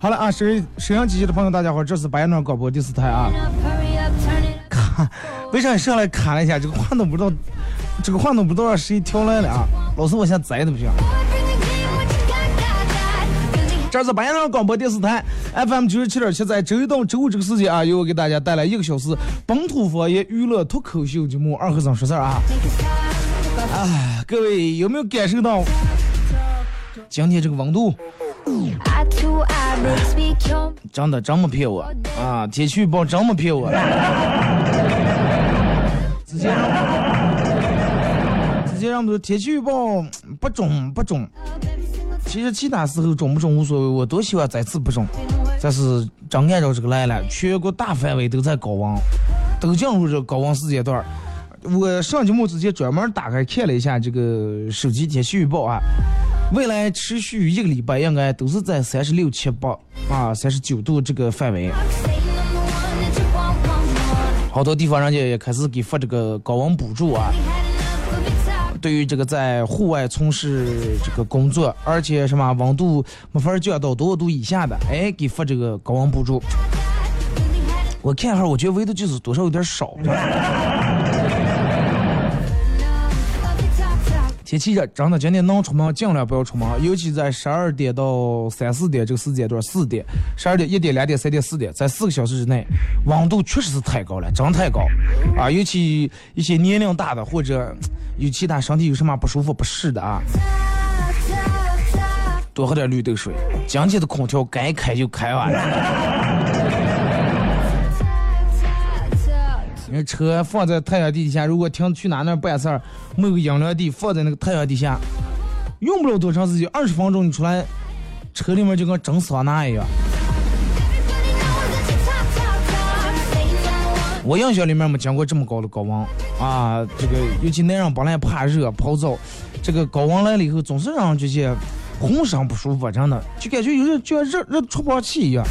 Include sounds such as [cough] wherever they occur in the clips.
好了啊，收收音机器的朋友，大家好，这是白鸟广播第四台啊。up, hurry up, turn it up. 看，为啥上来看了一下这个话筒不知道，这个话筒不知道谁调来了啊？老师，我现在栽的不行。这是白鸟广播电视台 FM 九十七点七，在周一到周五这个时间啊，由我给大家带来一个小时本土方言娱乐脱口秀节目《二和尚说事儿》啊。哎，各位有没有感受到今天这个温度？真的真没骗我啊！天气预报真没骗我。之前之前让我们天气预报不准不准，其实其他时候准不准无所谓，我多希望再次不准。但是真按照这个来了，全国大范围都在高温，都进入这高温时间段儿。我上节目之前专门打开看了一下这个手机天气预报啊，未来持续一个礼拜应该都是在三十六七八啊三十九度这个范围。好多地方人家也开始给发这个高温补助啊。对于这个在户外从事这个工作，而且什么温度没法降到多少度以下的，哎，给发这个高温补助。我看一下，我觉得温度就是多少有点少。天气热，真的今天能出门尽量不要出门，尤其在十二点到三四点这个时间段，四点、十二点、一点、两点、三点、四点，在四个小时之内，温度确实是太高了，真太高啊！尤其一些年龄大的或者有其他身体有什么不舒服、不适的啊，多喝点绿豆水。今天的空调该开就开完了，talk. 你看车放在太阳底下，如果停去哪那办事儿，没有阴凉地，放在那个太阳底下，用不了多长时间，二十分钟你出来，车里面就跟蒸桑拿一样。我印象里面没见过这么高的高温啊！这个尤其男人本来怕热泡澡，这个高温来了以后，总是让人觉得浑身不舒服，真的就感觉有点就像热热出不上气一样。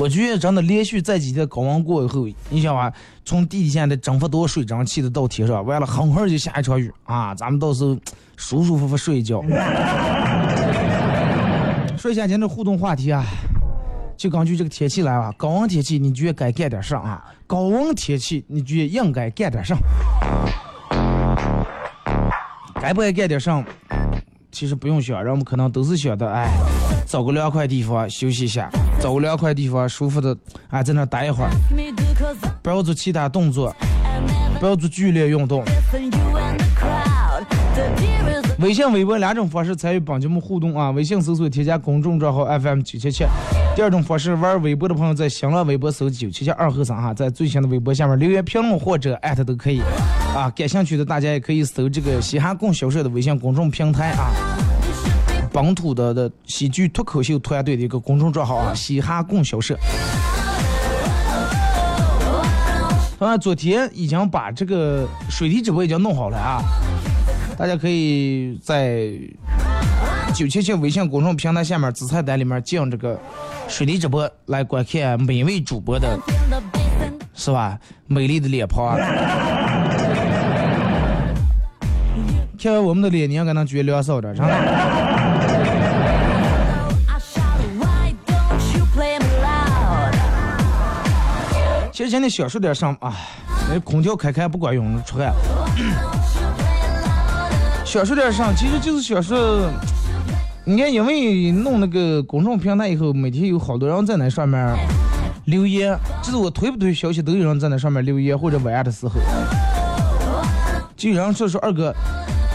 我觉得真的连续这几天高温过以后，你想啊，从地底下的蒸发多水蒸气的到天上，完了很快就下一场雨啊！咱们到时候舒舒服服睡一觉。说一下今天的互动话题啊，就根据这个天气来吧。高温天气，你觉得该干点啥啊？高温天气，你觉得应该干点啥？该不该干点啥？其实不用想，人们可能都是想的，哎，找个凉快地方休息一下，找个凉快地方舒服的，啊，在那待一会儿，不要做其他动作，不要做剧烈运动。微信、微博两种方式参与本节目互动啊！微信搜索添加公众账号 FM 九七七。第二种方式，玩微博的朋友在新浪微博搜九七七二和三哈，在最新的微博下面留言评论或者艾特都可以啊。感兴趣的大家也可以搜这个嘻哈供销社的微信公众平台啊，本土的的喜剧脱口秀团队的一个公众账号啊，嘻哈供销社。啊，昨天已经把这个水滴直播已经弄好了啊，大家可以在九七七微信公众平台下面子菜单里面进这个水滴直播来观看每位主播的，是吧？美丽的脸庞啊！看完我们的脸，你应该能觉得凉少点，真的。其实今天小数点上，哎，那空调开开不管用，出汗。[clears throat] 小数点上，其实就是小说。你看，因为弄那个公众平台以后，每天有好多人在那上面留言，就是我推不推消息，都有人在那上面留言或者晚的时候，就有人说说二哥，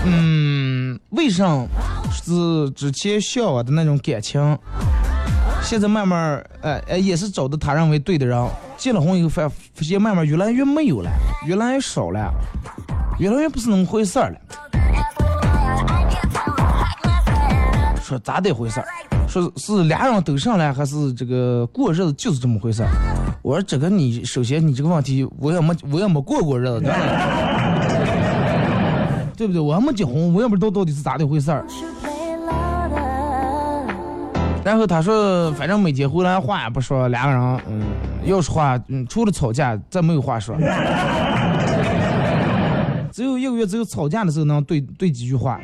嗯，为啥是之前向往的那种感情，现在慢慢，哎哎，也是找的他认为对的人，结了婚以后发发现慢慢越来越没有了，越来越少了，越来越不是那么回事儿了。说咋的回事儿？说是俩人都上来，还是这个过日子就是这么回事儿？我说这个你首先你这个问题我也没我也没过过日子，[laughs] 对不对？我还没结婚，我也不知道到底是咋的回事儿。然后他说，反正没结婚来话也不说，两个人嗯，要说话嗯，除了吵架再没有话说。[laughs] 只有一个月只有吵架的时候能对对几句话。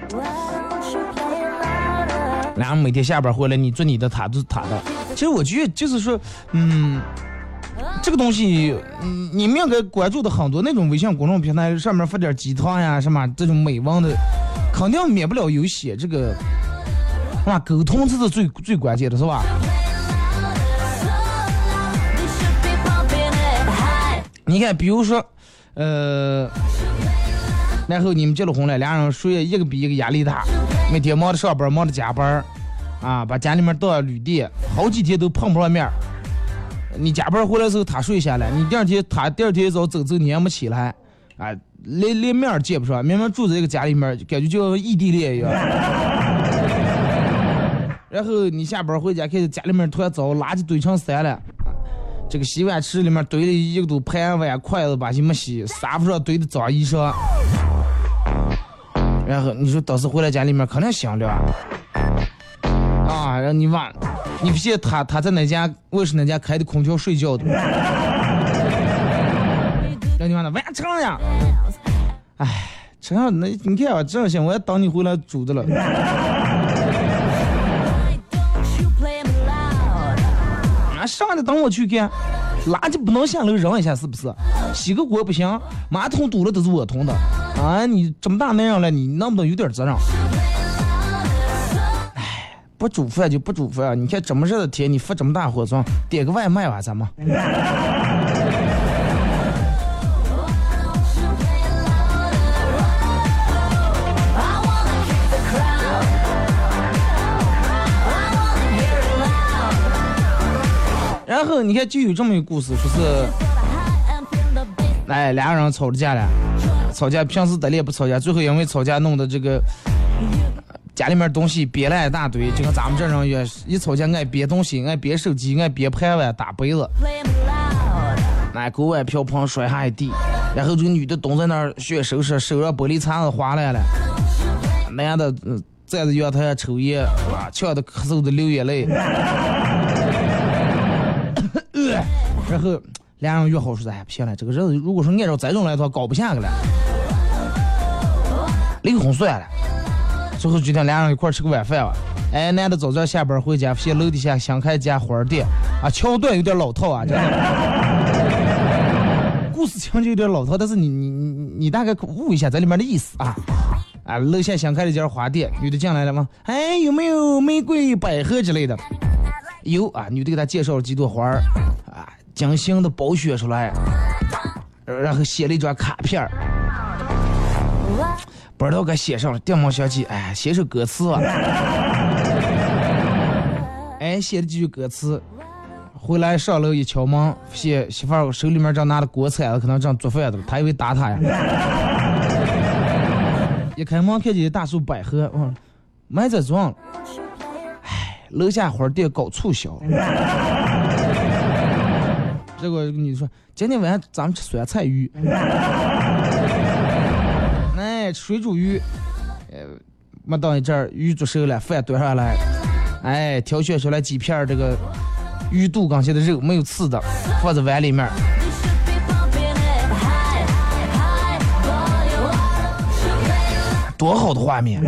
然后每天下班回来，你做你的，他做他的。其实我觉得就是说，嗯，这个东西，嗯，你们应该关注的很多那种微信公众平台上面发点鸡汤呀什么这种美文的，肯定免不了有写这个，那？沟通这是最最关键的，是吧？你看，比如说，呃，然后你们结了婚了，俩人谁一个比一个压力大。每天忙着上班，忙着加班啊，把家里面当旅店，好几天都碰不上面你加班回来之后，他睡下了，你第二天他第二天一早走走，你还没起来，啊，连连面儿见不上，明明住在一个家里面，感觉就像异地恋一样。然后你下班回家，看见家里面突然糟，垃圾堆成山了，这个洗碗池里面堆了一个都盘碗筷子，把些没洗，沙发上堆的脏衣裳。然后你说当时回来家里面肯定香了啊！让你忘，你不信他他在那家我是那家开的空调睡觉的，让你忘了，完成了。哎，成了那你看啊，这样行，我要等你回来煮的了。上来等我去干。垃圾不能下楼扔一下，是不是？洗个锅不行，马桶堵了都是我捅的。啊，你这么大男人了，你能不能有点责任？哎，不煮饭就不煮饭。你看这么热的天，你发这么大火状，点个外卖吧，咱们。然后你看，就有这么一个故事，说是，哎，两个人吵着架了，吵架平时得力不吵架，最后因为吵架弄的这个家里面东西憋了一大堆，就跟咱们这人一样，一吵架爱憋东西，爱憋手机，爱憋盘碗、打杯子，那锅碗瓢盆摔下一地，然后这个女的蹲在那儿学收拾，手上玻璃碴子划来了，男的站在阳台上抽烟，啊，呛得咳嗽的流眼泪。然后俩人约好说：“哎，不行了，这个日子如果说按照这种来的话，搞不下去了，离婚算了。”最后决定俩人一块吃个晚饭吧。哎，男的早早下班回家，发现楼底下新开一家花店，啊，桥段有点老套啊，这。[laughs] 故事情节有点老套，但是你你你你大概悟一下这里面的意思啊。啊，楼下新开了一家花店，女的进来了吗？哎，有没有玫瑰、百合之类的？有啊，女的给他介绍了几朵花儿，啊，精心的包选出来，然后写了一张卡片儿，不知道该写上了，电毛小姐，哎，写首歌词吧，[laughs] 哎，写了几句歌词，回来上楼一敲门，写媳妇儿手里面正拿着锅铲子，可能正做饭的，他以为打他呀，[laughs] 一开门看见一大束百合，嗯，买这装。哎楼下花店搞促销，结果女的说：“今天晚上咱们吃酸菜鱼，[laughs] 哎，水煮鱼，呃，没等一阵鱼煮熟了，饭端上来，哎，挑选出来几片这个鱼肚刚切的肉，没有刺的，放在碗里面，多好的画面！”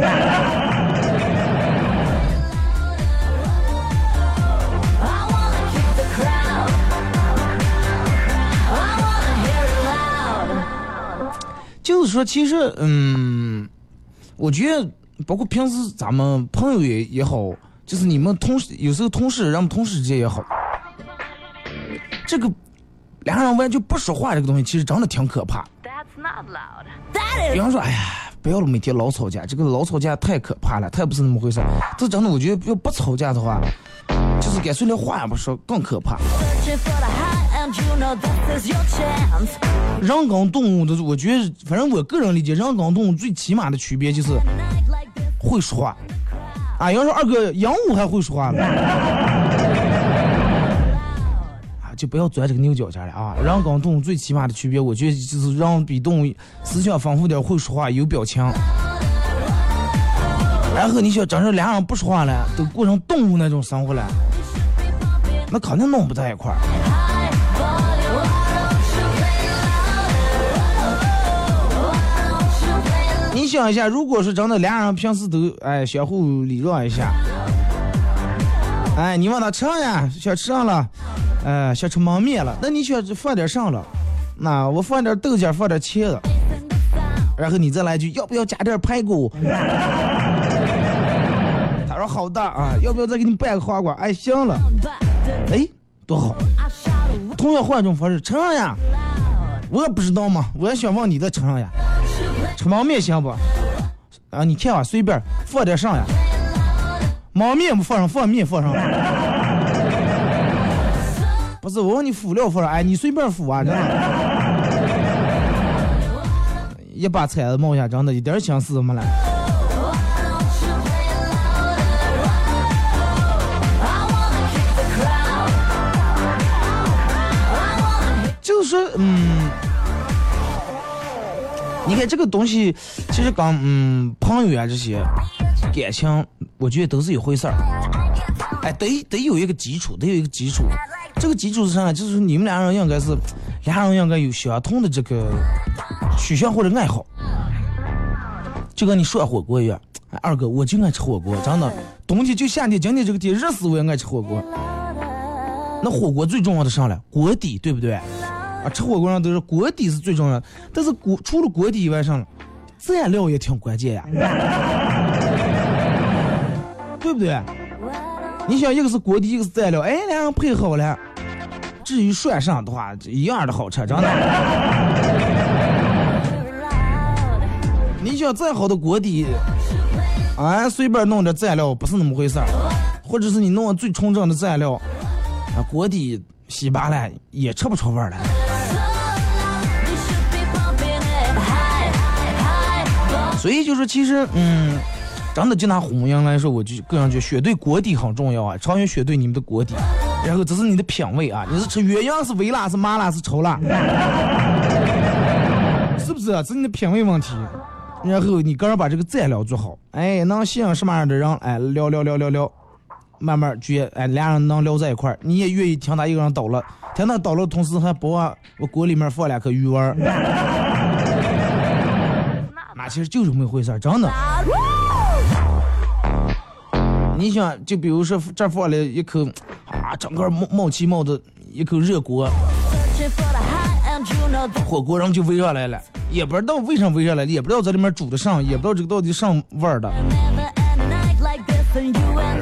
就是说，其实，嗯，我觉得，包括平时咱们朋友也也好，就是你们同事，有时候同事，咱们同事之间也好，这个俩人完全不说话，这个东西其实真的挺可怕。比方说，哎呀，不要了，每天老吵架，这个老吵架太可怕了，太不是那么回事。这真的，我觉得要不吵架的话，就是干脆连话也不说，更可怕。人跟动物的，我觉得，反正我个人理解，人跟动物最起码的区别就是会说话。啊，要说二哥，鹦鹉还会说话呢。[laughs] 啊，就不要钻这个牛角尖了啊！人跟动物最起码的区别，我觉得就是人比动物思想丰富点，会说话，有表情。然后你想，真是俩人不说话了，都过成动物那种生活了，那肯定弄不在一块儿。你想一下，如果是真的俩人平时都哎相互礼让一下，哎，你问他吃啥呀？想吃上了，哎，想吃焖面了，那你想放点上了？那我放点豆角，放点茄子，然后你再来句，要不要加点排骨？好大啊，要不要再给你拌个花瓜？哎，行了，哎，多好。同样换一种方式，吃上呀？我也不知道嘛，我也想问你在吃上呀？吃焖面行不？啊，你看啊，随便放点上呀。焖面不放上，放面放上。[laughs] 不是，我问你辅料放上，哎，你随便辅啊，真的。[laughs] 一把铲子冒下，真的一点心思都没了。就是说，嗯。你看这个东西，其实跟嗯朋友啊这些感情，我觉得都是一回事儿。哎，得得有一个基础，得有一个基础。这个基础是啥呢？就是你们俩人应该是，俩人应该有相同的这个取向或者爱好。就跟你涮火锅一样，二哥我就爱吃火锅，真的，冬天就夏天，今天这个天热死我也爱吃火锅。那火锅最重要的啥了？锅底，对不对？啊，吃火锅上都是锅底是最重要的，但是锅除了锅底以外，上蘸料也挺关键呀，[laughs] 对不对？你想，一个是锅底，一个是蘸料，哎，两人配好了，至于涮上的话，一样的好吃，真的。你想再好的锅底，啊，随便弄点蘸料不是那么回事儿，或者是你弄最纯正的蘸料，啊，锅底稀巴烂也吃不出味儿来。所以就是，其实，嗯，真的就拿红羊来说，我就个人觉得选对锅底很重要啊，长远选对你们的锅底，然后这是你的品味啊，你是吃鸳鸯是微辣是麻辣是稠辣，[laughs] 是不是？这是你的品味问题。然后你个人把这个蘸料做好，哎，能吸引什么样的人？哎，聊聊聊聊聊，慢慢觉，哎，俩人能聊在一块儿，你也愿意听他一个人叨了，听他叨了，同时还不忘我锅里面放两颗鱼丸。其实就这么回事儿，真的。你想，就比如说这放了一口啊，整个冒冒气冒的一口热锅，火锅然后就围上来了，也不知道为啥围上来了，也不知道在里面煮的上，也不知道这个到底上味儿的。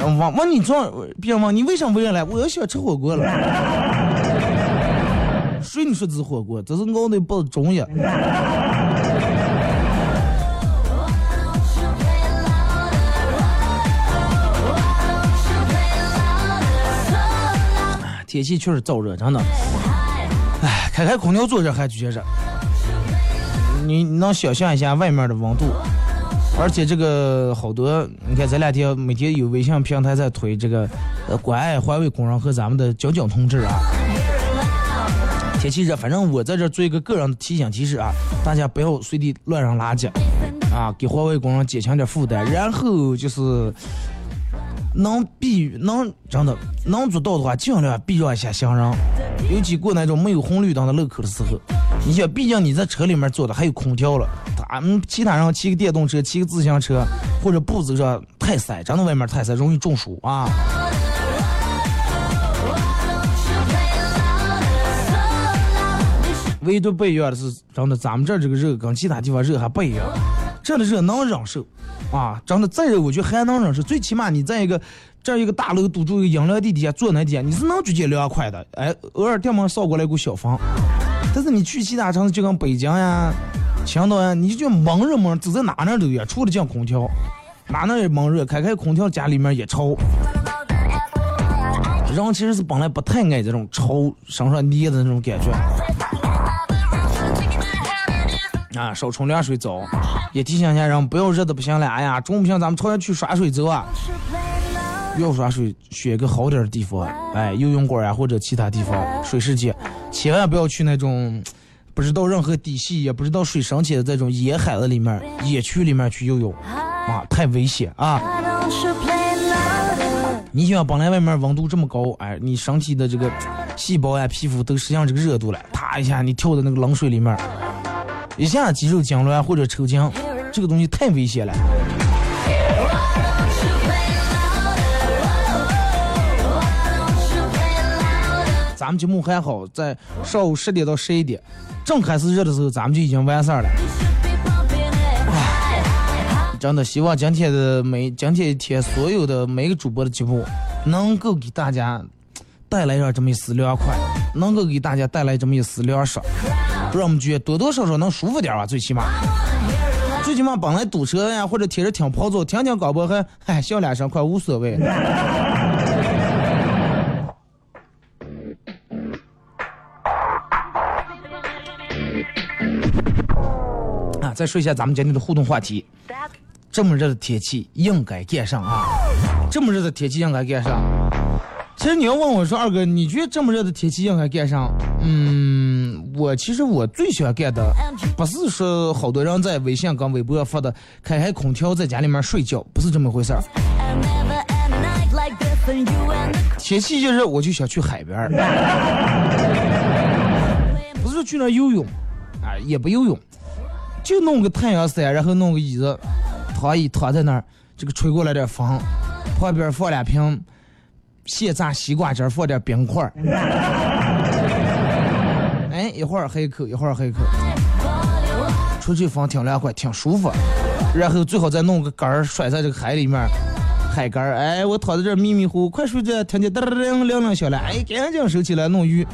问问你装，别问你为啥围上来，我要想吃火锅了。[laughs] 谁你说这是火锅？这是熬的不中药。天气确实燥热，真的。哎，开开空调坐着还觉着，你能想象一下外面的温度？而且这个好多，你看这两天每天有微信平台在推这个，呃，关爱环卫工人和咱们的交警同志啊。天气热，反正我在这做一个个人提醒提示啊，大家不要随地乱扔垃圾，啊，给环卫工人减轻点负担。然后就是。能避能真的能做到的话，尽量避让一下行人，尤其过那种没有红绿灯的路口的时候。你想，毕竟你在车里面坐的还有空调了，他们其他人骑个电动车、骑个自行车或者步子上太塞，真的外面太塞，容易中暑啊。唯独不一样的是，真的，咱们这这个热跟其他地方热还不一样。这的热能忍受，啊，真的再热我觉得还能忍受。最起码你在一个这一个大楼堵住一个阴凉地底下坐那底下，你是能直接凉快的。哎，偶尔电门扫过来一股小风，但是你去其他城市，就跟北京呀、青岛呀，你就闷热闷，走在哪哪都一样，除了进空调，哪哪也闷热，开开空调家里面也潮。人其实是本来不太爱这种潮身上捏的那种感觉。啊，少冲凉水澡，也提醒一下人不要热的不行了。哎呀，中午不行，咱们朝阳去耍水走啊。要耍水，选个好点的地方，哎，游泳馆呀或者其他地方水世界，千万不要去那种不知道任何底细也不知道水深浅的这种野海子里面、野区里面去游泳，啊，太危险啊！你想本来外面温度这么高，哎，你身体的这个细胞呀、皮肤都适应这个热度了，啪一下你跳到那个冷水里面，一下肌肉痉挛或者抽筋，这个东西太危险了。咱们节目还好，在上午十点到十一点，正开始热的时候，咱们就已经完事儿了。真的希望今天的每今天一天所有的每个主播的节目，能够给大家带来上这么一丝凉快，能够给大家带来这么一丝凉爽，让我们觉多多少少能舒服点吧，最起码。最起码本来堵车呀，或者天着挺跑走，听听广播还嗨笑两声，快无所谓。啊，再说一下咱们今天的互动话题。这么热的天气应该干上啊！这么热的天气应该干上。其实你要问我说，二哥，你觉得这么热的天气应该干上？嗯，我其实我最喜欢干的，不是说好多人在微信跟微博发的开开空调在家里面睡觉，不是这么回事儿。天气一热，我就想去海边儿，[laughs] 不是去那儿游泳，啊，也不游泳，就弄个太阳伞，然后弄个椅子。躺一躺在那儿，这个吹过来点风，旁边放两瓶现榨西瓜汁，放点冰块儿。哎，一会儿喝一口，一会儿喝一口，出去风挺凉快，挺舒服。然后最好再弄个杆儿甩在这个海里面，海杆儿。哎，我躺在这迷迷糊糊，快睡着，听见噔噔噔亮亮响了，哎，赶紧收起来弄鱼。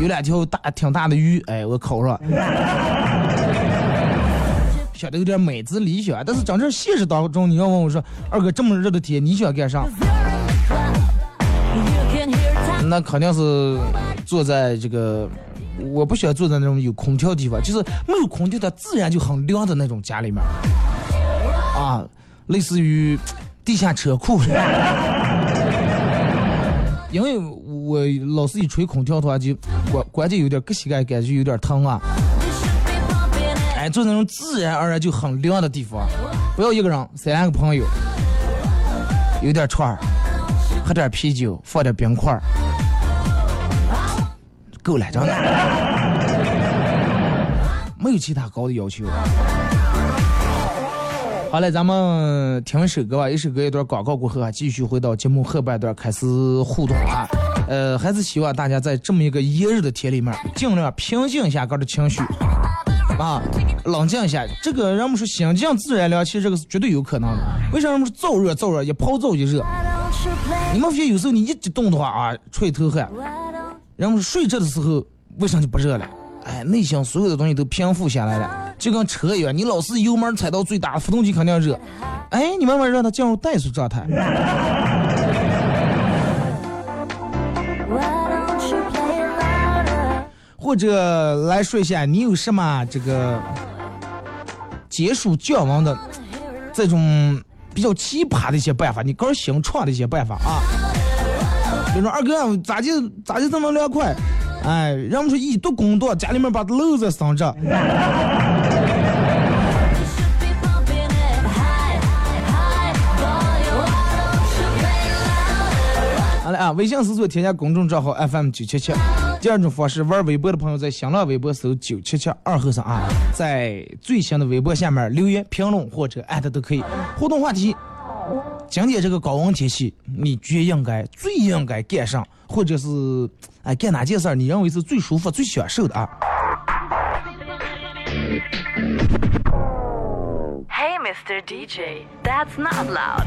有两条大挺大的鱼，哎，我烤上。想的有点美滋理想，但是真正现实当中，你要问我说，二哥这么热的天，你想干啥？那肯定是坐在这个，我不喜欢坐在那种有空调的地方，就是没有空调它自然就很凉的那种家里面，啊，类似于地下车库。[laughs] 因为我老是一吹空调的话，就关关键有点硌膝盖，感觉有点疼啊。哎，坐那种自然而然就很凉的地方，不要一个人，三个朋友，有点串儿，喝点啤酒，放点冰块儿，够了，真的，没有其他高的要求。好嘞，咱们听一首歌吧，一首歌一段广告过后啊，继续回到节目后半段开始互动啊。呃，还是希望大家在这么一个炎热的天里面，尽量平静一下个的情绪。啊，冷静一下，这个人们说心静自然凉，其实这个是绝对有可能的。为啥人们说燥热燥热，一泡澡就热？你们发现有时候你一激动的话啊，出一头汗。人们睡着的时候为啥就不热了？哎，内心所有的东西都平复下来了，就跟车一样，你老是油门踩到最大，发动机肯定热。哎，你慢慢让它进入怠速状态。或者来说一下，你有什么这个解暑降温的这种比较奇葩的一些办法？你个人新创的一些办法啊？比如说二哥咋就咋就这么凉快？哎，人们说一度工作，家里面把漏子生着。好了啊，微信搜索添加公众账号 FM 九七七。第二种方式，玩微博的朋友在新浪微博搜九七七二后生啊，在最新的微博下面留言评论或者艾特都可以。互动话题：今天这个高温天气，你最应该、最应该干什，或者是哎干哪件事儿，你认为是最舒服、最享受的啊？Mr. DJ, that's not loud.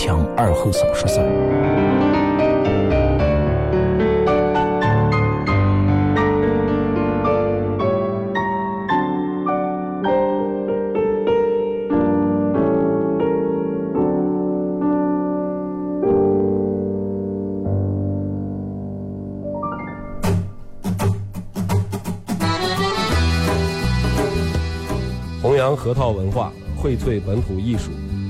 听二后生说事儿。核桃文化荟萃本土艺术，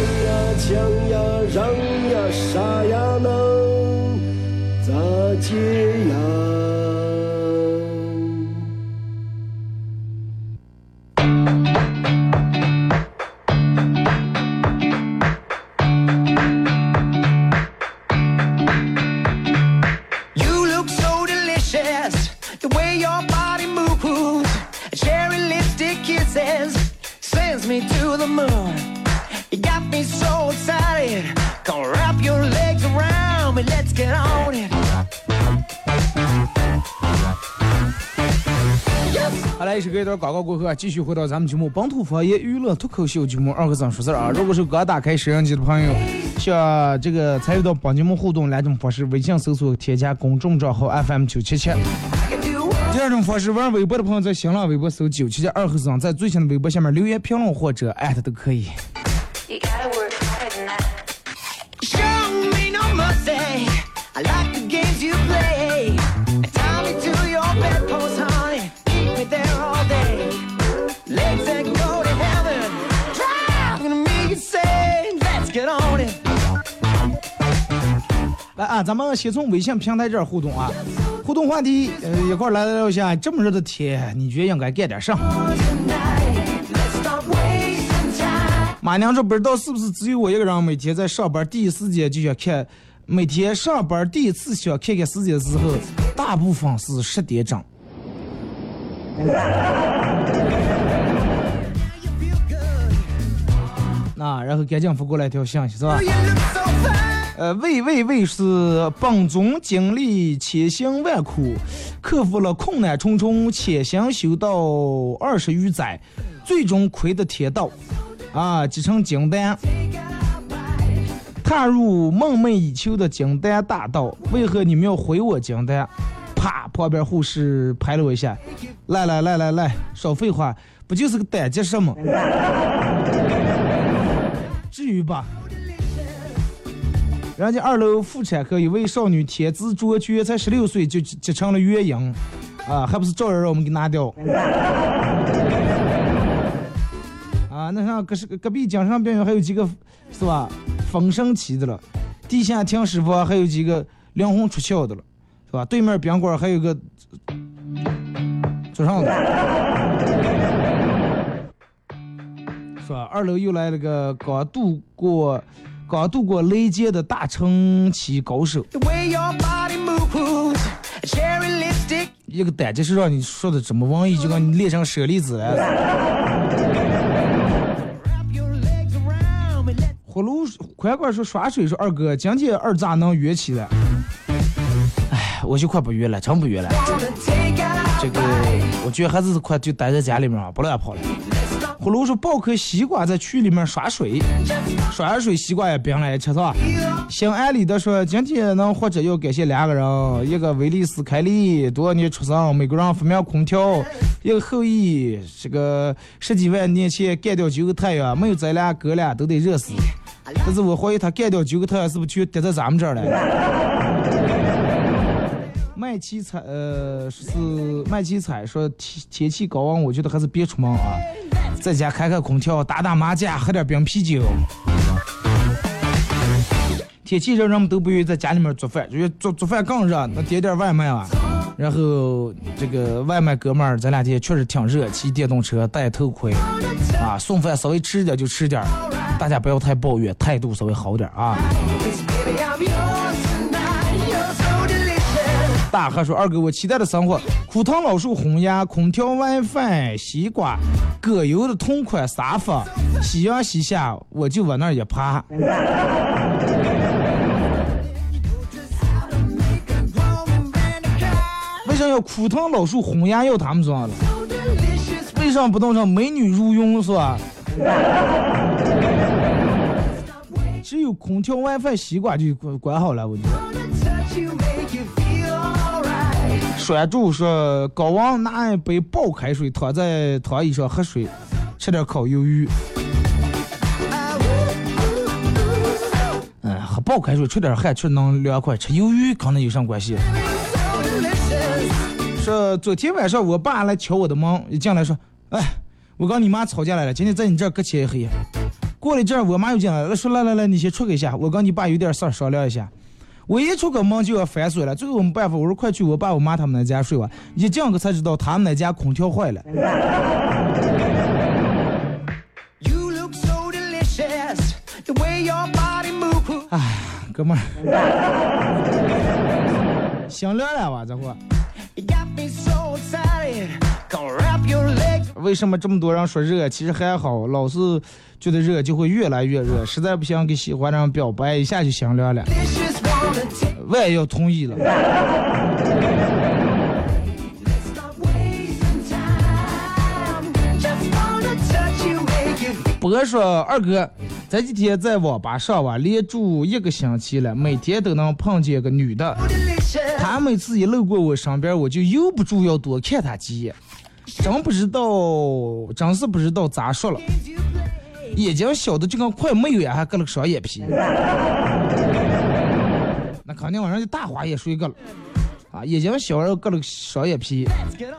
唱呀腔呀让呀啥呀能咋接？Let's go 好来，一首歌一段广告过后啊，继续回到咱们节目《本土方言娱乐脱口秀》节目二和尚说事儿啊。如果是刚打开摄像机的朋友，想这个参与到本节目互动两种方式：微信搜索添加公众账号 FM 九七七；第二种方式，玩微博的朋友在新浪微博搜九七七二和尚，在最新的微博下面留言评论或者艾特都可以。来啊，咱们先从微信平台这儿互动啊，互动话题，呃，一块来聊一下这么热的天，你觉得应该干点啥？马娘这不知道是不是只有我一个人每天在上班第一时间就想看，每天上班第一次想看看时间的时候，大部分是十点整。那然后赶紧发过来一条信息是吧？呃，喂喂喂是本尊经历千辛万苦，克服了困难重重，潜心修道二十余载，最终窥得天道，啊，继承金丹，踏入梦寐以求的金丹大道。为何你们要毁我金丹？啪！旁边护士拍了我一下，来来来来来，少废话，不就是个胆结石吗？至于吧？人家二楼妇产科一位少女天资卓绝，才十六岁就结成了元婴，啊，还不是照样让我们给拿掉？啊，那啥，隔是隔壁精神病院还有几个是吧？丰盛期的了，地下停尸房还有几个灵魂出窍的了，是吧？对面宾馆还有个做啥的？说二楼又来了个刚度过刚度过雷劫的大成期高手。一个胆就是让你说的这么文艺，就跟你练成舍利子了。快快说耍水说二哥，今天二咋能约起来？哎，我就快不约了，真不约了。这个我觉得还是快就待在家里面啊，不乱跑了。葫芦说抱颗西瓜在渠里面耍水，耍完水西瓜也冰了，吃是吧？姓安利的说今天能活着要感谢两个人，一个威利斯凯利，多少年出生，美国人发明空调；一个后羿，这个十几万年前干掉九个太阳，没有咱俩哥俩都得热死。但是我怀疑他干掉九个太阳是不是就跌在咱们这儿了？麦七彩呃是麦七彩说天天气高温，我觉得还是别出门啊，在家开开空调，打打麻将，喝点冰啤酒。天气热，人们都不愿意在家里面做饭，觉得做做饭更热，那点点外卖啊。然后这个外卖哥们儿这两天确实挺热，骑电动车戴头盔送饭稍微吃点就吃点，大家不要太抱怨，态度稍微好点啊。大汉说：“二哥，我期待的生活，枯藤老树红芽，空调、WiFi、西瓜，葛优的同款沙发，夕阳西下，我就往那儿一趴。”为啥要枯藤老树红芽要他们装了？为啥不弄成美女如云是吧？[laughs] 只有空调、WiFi、西瓜就管管好了，我觉得。拴住说高王拿一杯爆开水，躺在躺椅上喝水，吃点烤鱿鱼。嗯，喝爆开水出点汗，确实能凉快。吃鱿鱼可能有啥关系？说昨天晚上我爸来敲我的门，一进来说：“哎，我跟你妈吵架来了，今天在你这儿搁起一黑。”过了一阵，我妈又进来了，说：“来来来，你先出去一下，我跟你爸有点事儿商量一下。”我一出个门就要反锁了，最后没办法，我说快去我爸我妈他们那家睡吧。一进去才知道他们那家空调坏了。哎，哥们儿，心凉了吧？这会。为什么这么多人说热？其实还好，老是觉得热就会越来越热，[laughs] 实在不行给喜欢的人表白一下就行了了。我也要同意了。博说二哥，这几天在网吧上网连住一个星期了，每天都能碰见个女的。她每次一路过我身边，我就由不住要多看她几眼。真不知道，真是不知道咋说了。眼睛小的就跟快没有呀，还割了个双眼皮。[laughs] 那肯定晚上就大花眼睡个了，啊，眼睛小然后割了个双眼皮，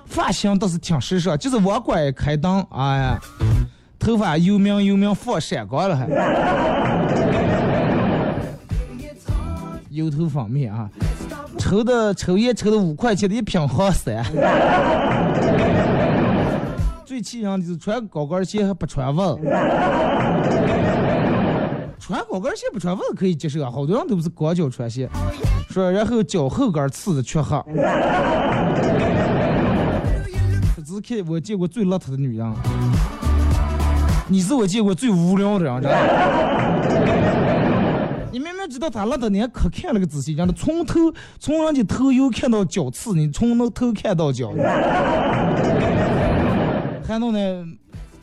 发型倒是挺时尚，就是往拐开灯，哎呀。头发又明又明，放闪光了还。油头方面啊，抽的抽烟抽的五块钱的一瓶黄山。最气人的是穿高跟鞋还不穿袜子。穿高跟鞋不穿袜子可以接受啊，好多人都不是光脚穿鞋。说然后脚后跟刺的黢黑。这是看我见过最邋遢的女人。你是我见过最无聊的人，真的。[laughs] 你明明知道他邋遢，你还可看了个仔细，让他从头从人家头又看到脚刺，你从那头看到脚。还弄呢，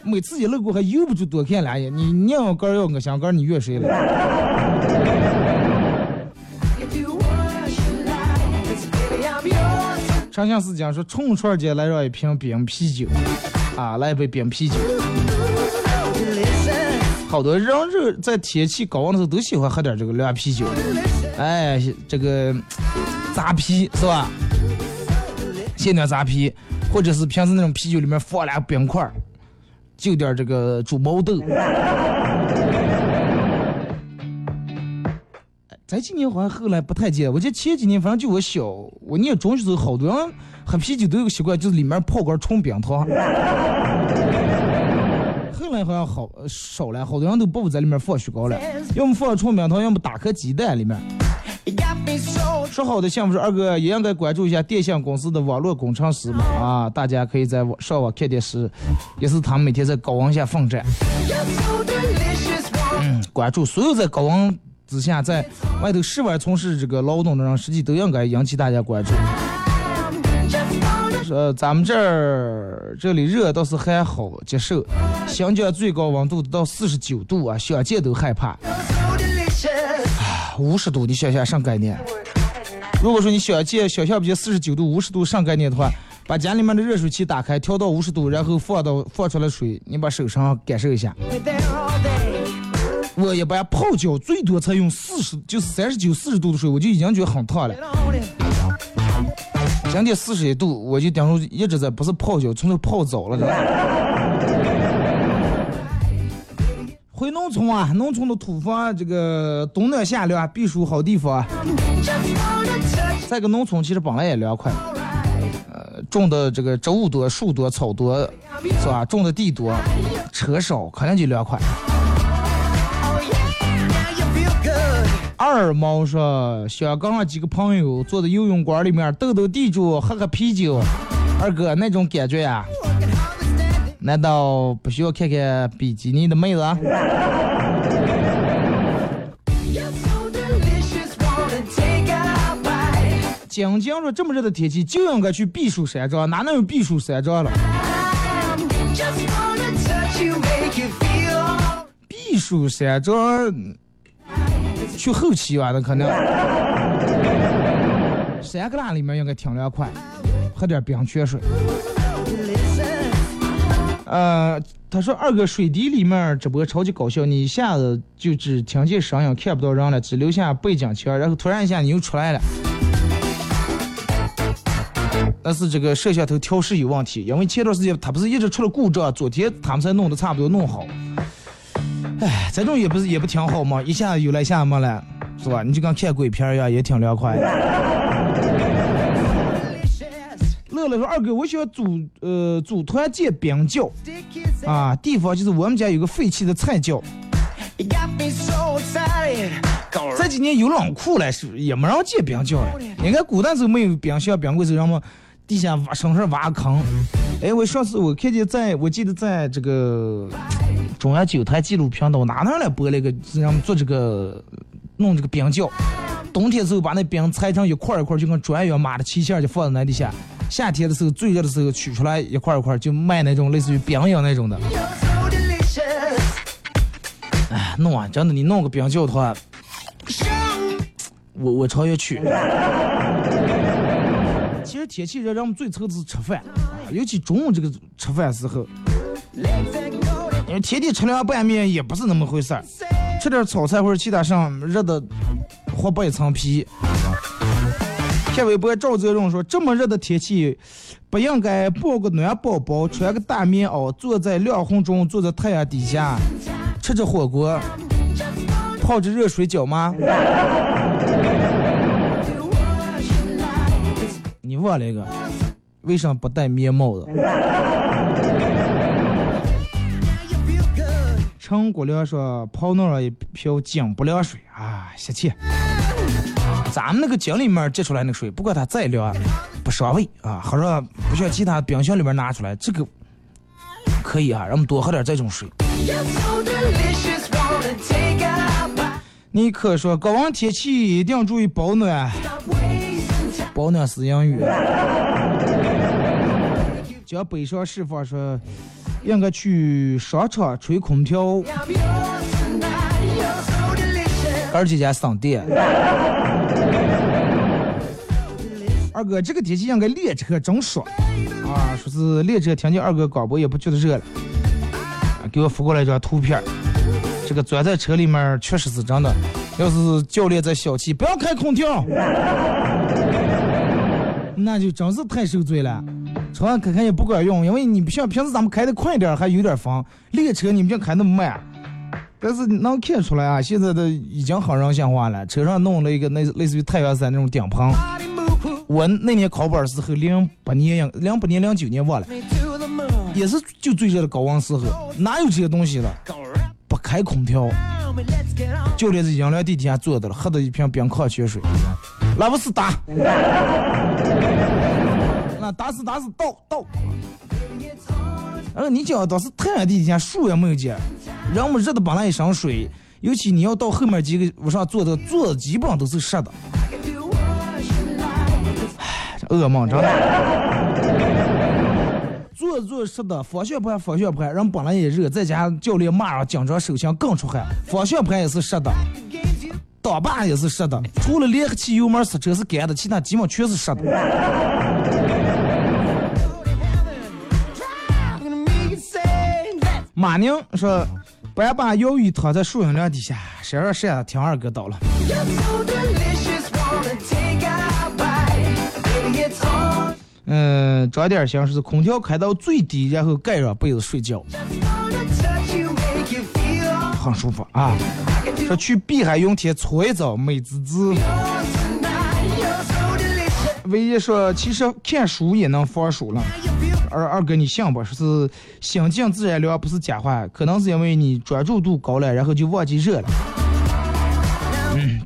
每次一路过还由不住多看两眼。你你要杆要我想杆，你约谁了？长相思讲说，冲串姐来上一瓶冰啤酒，啊，来一杯冰啤酒。好多人热在天气高温的时候都喜欢喝点这个凉啤酒，哎，这个扎啤是吧？鲜奶扎啤，或者是平时那种啤酒里面放俩冰块儿，就点这个煮毛豆。这几年好像后来不太见，我记得前几年反正就我小，我念中学时候，好多人喝啤酒都有个习惯，就是里面泡根冲冰糖。后来好像好少了，好多人都不在里面放雪糕了，要么放冲冰糖，要么打颗鸡蛋里面。说好的项目是二哥也应该关注一下电信公司的网络工程师嘛啊，大家可以在网上网看电视，也是他们每天在高温下奋战。嗯，关注所有在高温之下在外头室外从事这个劳动的人，实际都应该引起大家关注。呃，咱们这儿这里热倒是还好接受，新疆最高温度到四十九度啊，想见都害怕。五十度，你想想啥概念？如果说你想见想象不见四十九度、五十度上概念的话，把家里面的热水器打开，调到五十度，然后放到放出来水，你把手上感受一下。我一般泡脚最多才用四十，就是三十九、四十度的水，我就已经觉得很烫了。今天四十一度，我就顶住一直在不是泡脚，从头泡澡了。回农村啊，农村的土房这个冬暖夏凉，避暑好地方。在个农村其实本来也凉快，呃，种的这个植物多、树多、草多，是吧？种的地多，车少，肯定就凉快。二毛说，想跟上几个朋友坐在游泳馆里面斗斗地主，喝喝啤酒。二哥那种感觉呀，难道不需要看看比基尼的妹子？晶晶说，这么热的天气就应该去避暑山庄，哪能有避暑山庄了？避暑山庄。去后期吧，那可能。山旮旯里面应该挺凉快，喝点冰泉水。呃，他说二哥水滴里面直播超级搞笑，你一下子就只听见声音，看不到人了，只留下背景墙，然后突然一下你又出来了。但是这个摄像头调试有问题，因为前段时间他不是一直出了故障，昨天他们才弄得差不多弄好。哎，这种也不是也不挺好吗？一下有了，一下没了，是吧？你就跟看鬼片一样，也挺凉快的。乐乐说：“二哥，我想组呃组团建冰窖啊，地方就是我们家有个废弃的菜窖。这几年有冷库了，是也没人建冰窖了。你看古代时候没有冰箱、冰柜时候，让么地下挖深深挖坑。哎，我上次我看见在，我记得在这个。”中央九台纪录频道哪哪来播那个让我们做这个弄这个冰窖？冬天时候把那冰拆成一块一块，就跟砖一样，码的齐线就放在那底下。夏天的时候最热的时候取出来一块一块，就卖那种类似于饼一样那种的。哎，弄啊，真的，你弄个冰窖的话，我我超越去。其实天气热，让我们最愁的是吃饭，尤其中午这个吃饭时候。因为天天吃凉拌面也不是那么回事儿，吃点炒菜或者其他上热的，活剥一层皮。看微博赵泽荣说，这么热的天气，不应该抱个暖宝宝，穿个大棉袄，坐在凉风中，坐在太阳底下，吃着火锅，泡着热水脚吗？你忘了一个，为什么不戴棉帽子？陈国良说：“泡弄了一瓢井不凉水啊，泄气。咱们那个井里面接出来那个水，不管它再凉，不伤胃啊。或者不像其他冰箱里面拿出来，这个可以啊，让我们多喝点这种水。”尼克说：“高温天气一定要注意保暖，保暖是英语。”叫北上释放说。应该去商场吹空调，而且家省电。二哥，这个天气应该练车真爽啊！说是列车，听见二哥广播也不觉得热了。给我发过来一张图片，这个钻在车里面确实是真的。要是教练在小气，不要开空调，[laughs] 那就真是太受罪了。车上开开也不管用，因为你不像平时咱们开的快点还有点风，列车你们就开那么慢。但是能看出来啊，现在的已经很人性化了，车上弄了一个那类似于太阳伞那种顶棚。我那年考本的时候，零八年、零八年、零九年忘了，也是就最热的高温时候，哪有这些东西了？不开空调，教练在阴凉地底下坐着了，喝的一瓶冰矿泉水，拉不死打，[laughs] 那打死打死倒倒。呃，你讲当时太阳地底下树也没有见，人们热的把那一身水，尤其你要到后面几个屋上坐的，坐的基本上都是湿的。噩梦真 [laughs] 的。坐着坐着湿的，方向盘方向盘，人本来也热，再加上教练骂上紧张手心更出汗，方向盘也是湿的，挡把也是湿的，除了离合器油门刹车是干的，其他基本全是湿的。[laughs] 马宁说：“白把鱿鱼躺在树荫凉底下，谁让谁听二哥叨了。”嗯，长点心是空调开到最低，然后盖上被子睡觉，很舒服啊。说去碧海云天搓一澡，美滋滋。唯一说，其实看书也能防暑了。二二哥，你信不？说是心静自然凉，不是假话。可能是因为你专注度高了，然后就忘记热了。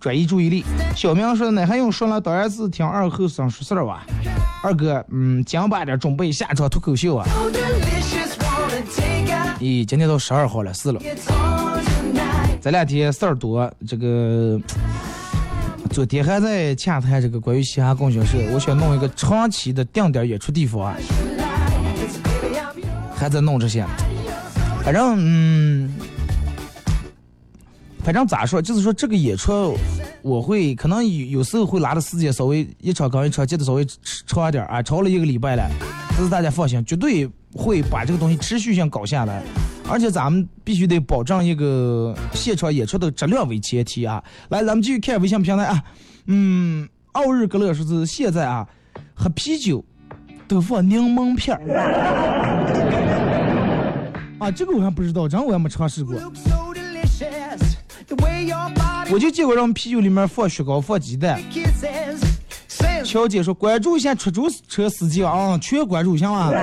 转移注意力。小明说，那还用说了？当然是听二后生说事儿哇。二哥，嗯，讲把点准备下场脱口秀啊。咦，今天都十二号了，是了。这两天事儿多，这个。昨天还在洽谈这个关于嘻哈供销社，我想弄一个长期的定点演出地方啊，还在弄这些。反正嗯，反正咋说，就是说这个演出，我会可能有有时候会拉的时间稍微一场跟一场接的稍微长点啊，超了一个礼拜了，但是大家放心，绝对会把这个东西持续性搞下来。而且咱们必须得保证一个现场演出的质量为前提啊！来，咱们继续看微信平台啊。嗯，奥日格勒说是现在啊，喝啤酒都放柠檬片儿。啊，这个我还不知道，真我还没尝试过。[laughs] 我就见过让啤酒里面放雪糕、放鸡蛋。乔姐说关注一下出租车司机啊，全关注行吗？[laughs]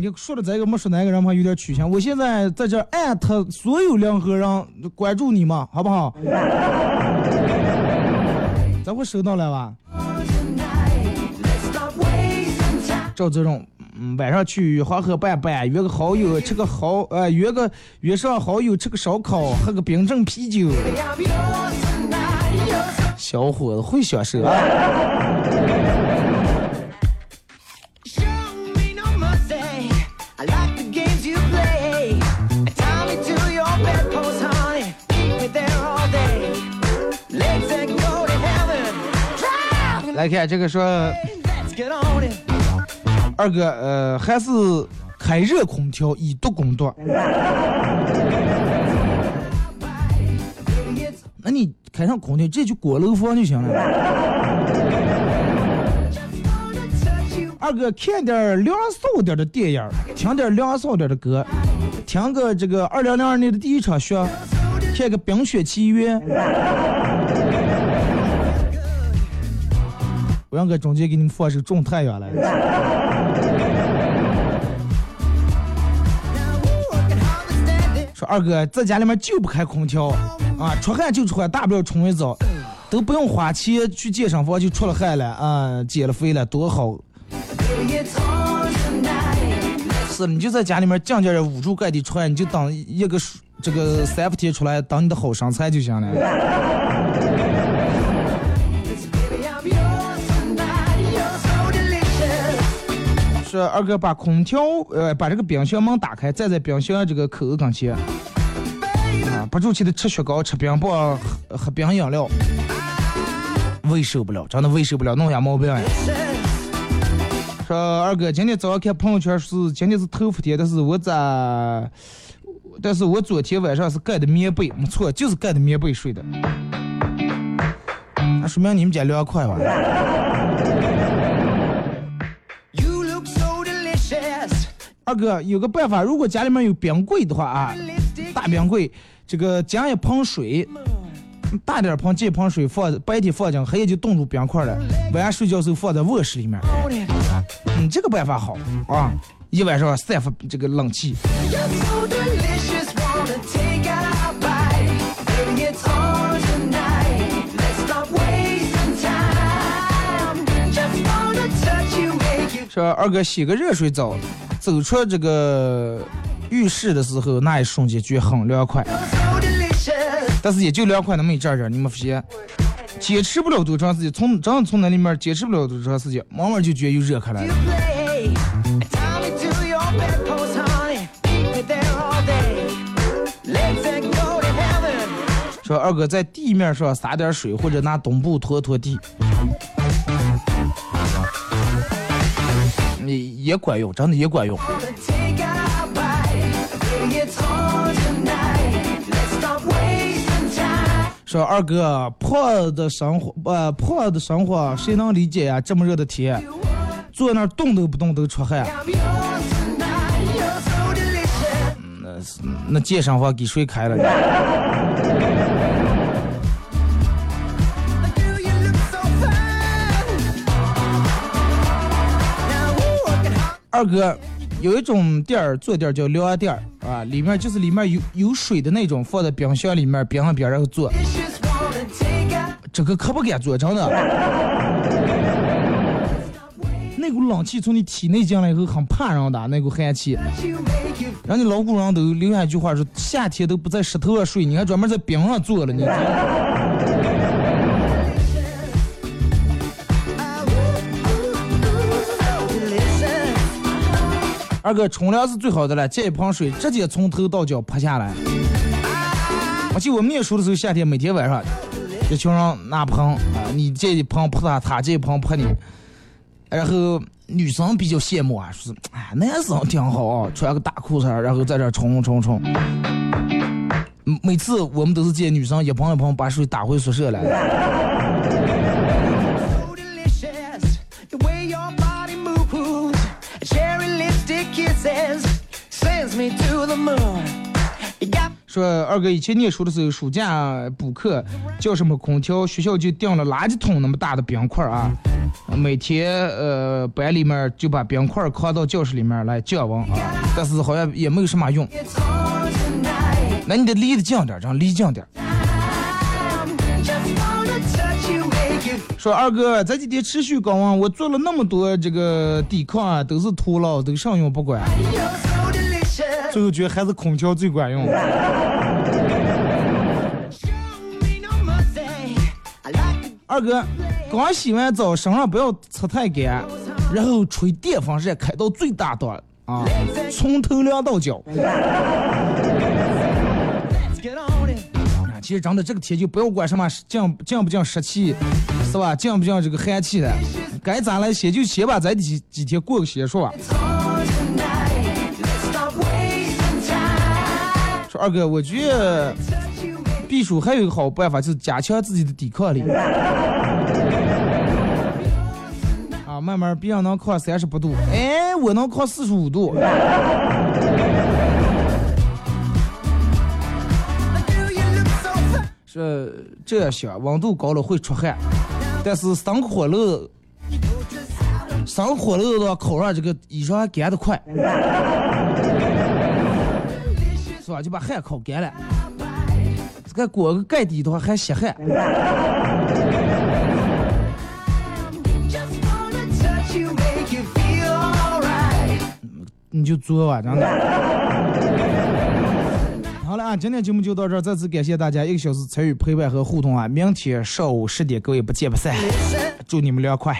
你说的这个没说哪个人嘛，有点取向。我现在在这艾特所有两河人关注你嘛，好不好？[laughs] 咱会收到了吧？赵泽荣，嗯，晚上去黄河拌拌，约个好友吃个好，呃，约个约上好友吃个烧烤，喝个冰镇啤酒。小伙子会享受啊！来看这个说，二哥，呃，还是开热空调以毒攻毒。那你开上空调，直接就过楼房就行了。二哥，看点凉爽点的电影，听点凉爽点的歌，听个这个二零零二年的第一场雪，看个《冰雪奇缘》。我让哥中间给你们放首《种太阳》来。二哥在家里面就不开空调啊，出汗就出汗，大不了冲一澡，都不用花钱去健身房就出了汗了啊，减了肥了，多好。是，你就在家里面静静的捂住盖的出汗，你就当一个这个三伏天出来当你的好身材就行了。说二哥把空调呃把这个冰箱门打开，站在冰箱这个口跟前，啊不住气的吃雪糕、吃冰棒、喝冰饮料，胃受不了，真的胃受不了，弄下毛病呀。说二哥今天早上看朋友圈是今天是头伏天，但是我咋，但是我昨天晚上是盖的棉被，没错，就是盖的棉被睡的，那说明你们家凉快吧？二哥有个办法，如果家里面有冰柜的话啊，大冰柜，这个加一盆水，大点盆这盆水放白天放进，黑夜就冻住冰块了。晚上睡觉时候放在卧室里面。嗯，这个办法好啊，一晚上散发这个冷气。说二哥洗个热水澡，走出这个浴室的时候，那一瞬间觉得很凉快，但是也就凉快那么一阵阵，你们发现，坚持不了多长时间，从真的从那里面坚持不了多长时间，慢慢就觉得又热开了。说二哥在地面上撒点水，或者拿墩布拖拖地。也也管用，真的也管用。说二哥，破的生活，呃，破的生活，谁能理解呀？这么热的天，坐那儿动都不动都出汗。那那健身房给谁开了？二哥，有一种店儿坐垫叫凉垫儿啊，里面就是里面有有水的那种，放在冰箱里面冰上边然后坐。这个可不敢坐，真的。[laughs] 那股冷气从你体内进来以后很怕人的，那股寒气。人家老古人都留下一句话说：夏天都不在石头上睡，你还专门在冰上坐了你。二哥冲凉是最好的了，接一盆水直接从头到脚泼下来。我记得我们念书的时候，夏天每天晚上，一群人拿盆啊，你这一盆泼他，他这一盆泼你。然后女生比较羡慕啊，说是哎男生挺好啊，穿个大裤衩，然后在这冲冲冲。每次我们都是见女生一盆一盆把水打回宿舍来。说二哥以前念书的时候，暑假补课叫什么空调，学校就订了垃圾桶那么大的冰块啊，每天呃班里面就把冰块扛到教室里面来降温啊，但是好像也没有什么用。那你得离得近点，这样离近点。说二哥这几天持续高温，我做了那么多这个抵抗啊，都是徒劳，都上用不管。最后觉得还是空调最管用。二哥，刚洗完澡，身上不要擦太干，然后吹电风扇开到最大档啊，从头凉到脚。其实真的这个天就不要管什么降降不降湿气，是吧？降不降这个寒气的，该咋来歇就歇吧，咱几几天过个歇说。二哥，我觉得避暑还有一个好办法，就是加强自己的抵抗力。啊，慢慢别人能抗三十八度，哎，我能抗四十五度。说这样想，温度高了会出汗，但是生火了，生火了的话，烤上这个衣裳还干得快，是吧？就把汗烤干了，这个裹个盖底的话还吸汗。你就做吧，真的。好了啊，今天节目就到这儿，再次感谢大家一个小时参与陪伴和互动啊！明天上午十点，各位不见不散，祝你们凉快。